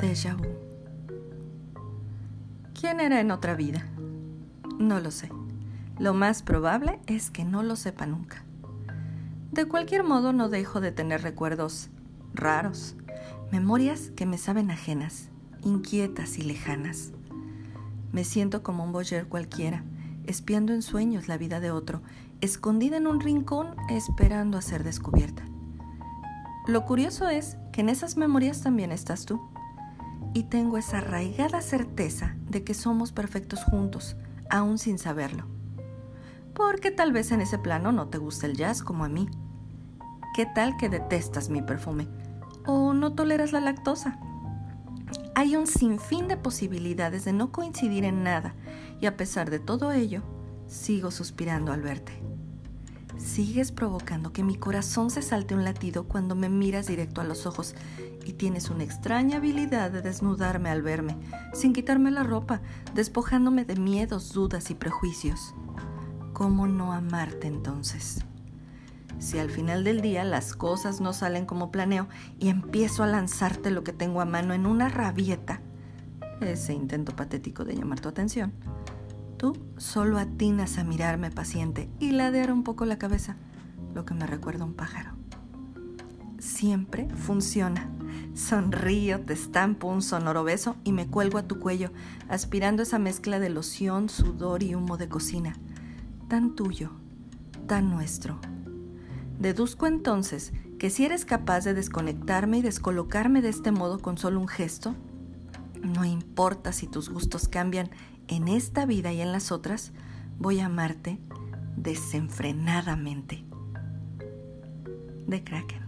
Déjà. ¿Quién era en otra vida? No lo sé. Lo más probable es que no lo sepa nunca. De cualquier modo, no dejo de tener recuerdos raros, memorias que me saben ajenas, inquietas y lejanas. Me siento como un boyer cualquiera, espiando en sueños la vida de otro, escondida en un rincón esperando a ser descubierta. Lo curioso es que en esas memorias también estás tú. Y tengo esa arraigada certeza de que somos perfectos juntos, aún sin saberlo. Porque tal vez en ese plano no te gusta el jazz como a mí ¿Qué tal que detestas mi perfume? ¿O no toleras la lactosa? Hay un sinfín de posibilidades de no coincidir en nada y a pesar de todo ello, sigo suspirando al verte. Sigues provocando que mi corazón se salte un latido cuando me miras directo a los ojos y tienes una extraña habilidad de desnudarme al verme, sin quitarme la ropa, despojándome de miedos, dudas y prejuicios. ¿Cómo no amarte entonces? si al final del día las cosas no salen como planeo y empiezo a lanzarte lo que tengo a mano en una rabieta, ese intento patético de llamar tu atención, tú solo atinas a mirarme paciente y ladear un poco la cabeza, lo que me recuerda a un pájaro. Siempre funciona. Sonrío, te estampo un sonoro beso y me cuelgo a tu cuello, aspirando esa mezcla de loción, sudor y humo de cocina. Tan tuyo, tan nuestro. Deduzco entonces que si eres capaz de desconectarme y descolocarme de este modo con solo un gesto, no importa si tus gustos cambian en esta vida y en las otras, voy a amarte desenfrenadamente. De Kraken.